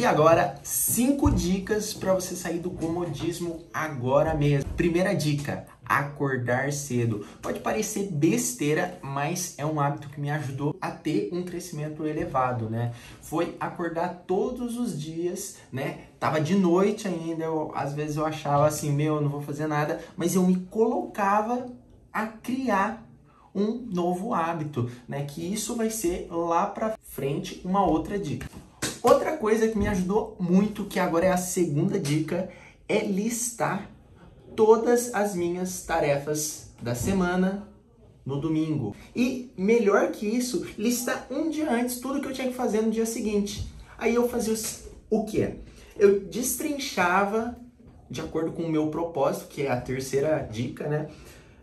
E agora, cinco dicas para você sair do comodismo agora mesmo. Primeira dica: acordar cedo. Pode parecer besteira, mas é um hábito que me ajudou a ter um crescimento elevado, né? Foi acordar todos os dias, né? Tava de noite ainda, eu, às vezes eu achava assim, meu, eu não vou fazer nada, mas eu me colocava a criar um novo hábito, né? Que isso vai ser lá para frente uma outra dica. Outra coisa que me ajudou muito, que agora é a segunda dica, é listar todas as minhas tarefas da semana no domingo. E melhor que isso, listar um dia antes tudo que eu tinha que fazer no dia seguinte. Aí eu fazia o que? Eu destrinchava de acordo com o meu propósito, que é a terceira dica, né?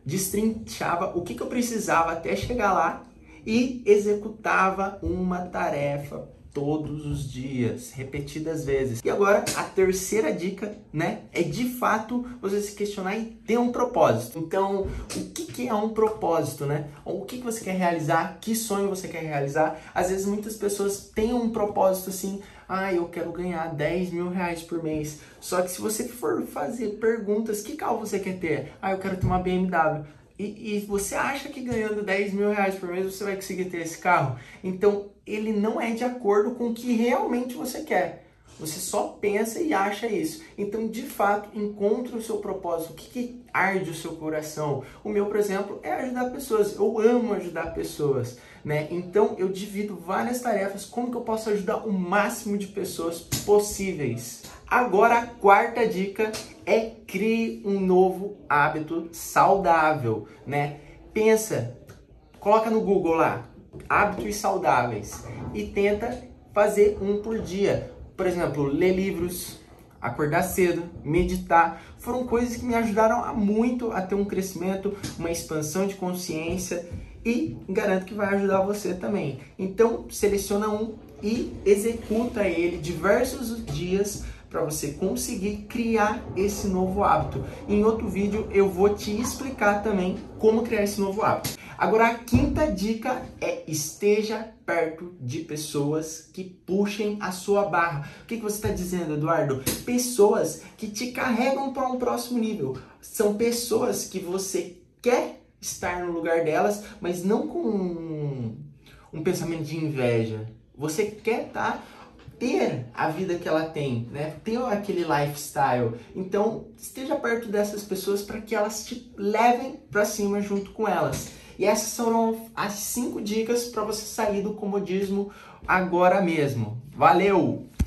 Destrinchava o que, que eu precisava até chegar lá e executava uma tarefa todos os dias, repetidas vezes. E agora a terceira dica, né, é de fato você se questionar e ter um propósito. Então, o que, que é um propósito, né? O que, que você quer realizar? Que sonho você quer realizar? Às vezes muitas pessoas têm um propósito assim, ah, eu quero ganhar 10 mil reais por mês. Só que se você for fazer perguntas, que carro você quer ter? Ah, eu quero ter uma BMW. E, e, você acha que ganhando 10 mil reais por mês você vai conseguir ter esse carro? Então ele não é de acordo com o que realmente você quer. Você só pensa e acha isso. Então, de fato, encontre o seu propósito. O que, que arde o seu coração? O meu, por exemplo, é ajudar pessoas. Eu amo ajudar pessoas, né? Então, eu divido várias tarefas. Como que eu posso ajudar o máximo de pessoas possíveis? Agora, a quarta dica é crie um novo hábito saudável, né? Pensa, coloca no Google lá, hábitos saudáveis e tenta fazer um por dia. Por exemplo, ler livros, acordar cedo, meditar, foram coisas que me ajudaram muito a ter um crescimento, uma expansão de consciência e garanto que vai ajudar você também. Então, seleciona um e executa ele diversos dias para você conseguir criar esse novo hábito. Em outro vídeo eu vou te explicar também como criar esse novo hábito. Agora a quinta dica é esteja perto de pessoas que puxem a sua barra. O que, que você está dizendo, Eduardo? Pessoas que te carregam para um próximo nível. São pessoas que você quer estar no lugar delas, mas não com um, um pensamento de inveja. Você quer estar tá ter a vida que ela tem, né? Ter aquele lifestyle. Então, esteja perto dessas pessoas para que elas te levem para cima junto com elas. E essas foram as cinco dicas para você sair do comodismo agora mesmo. Valeu!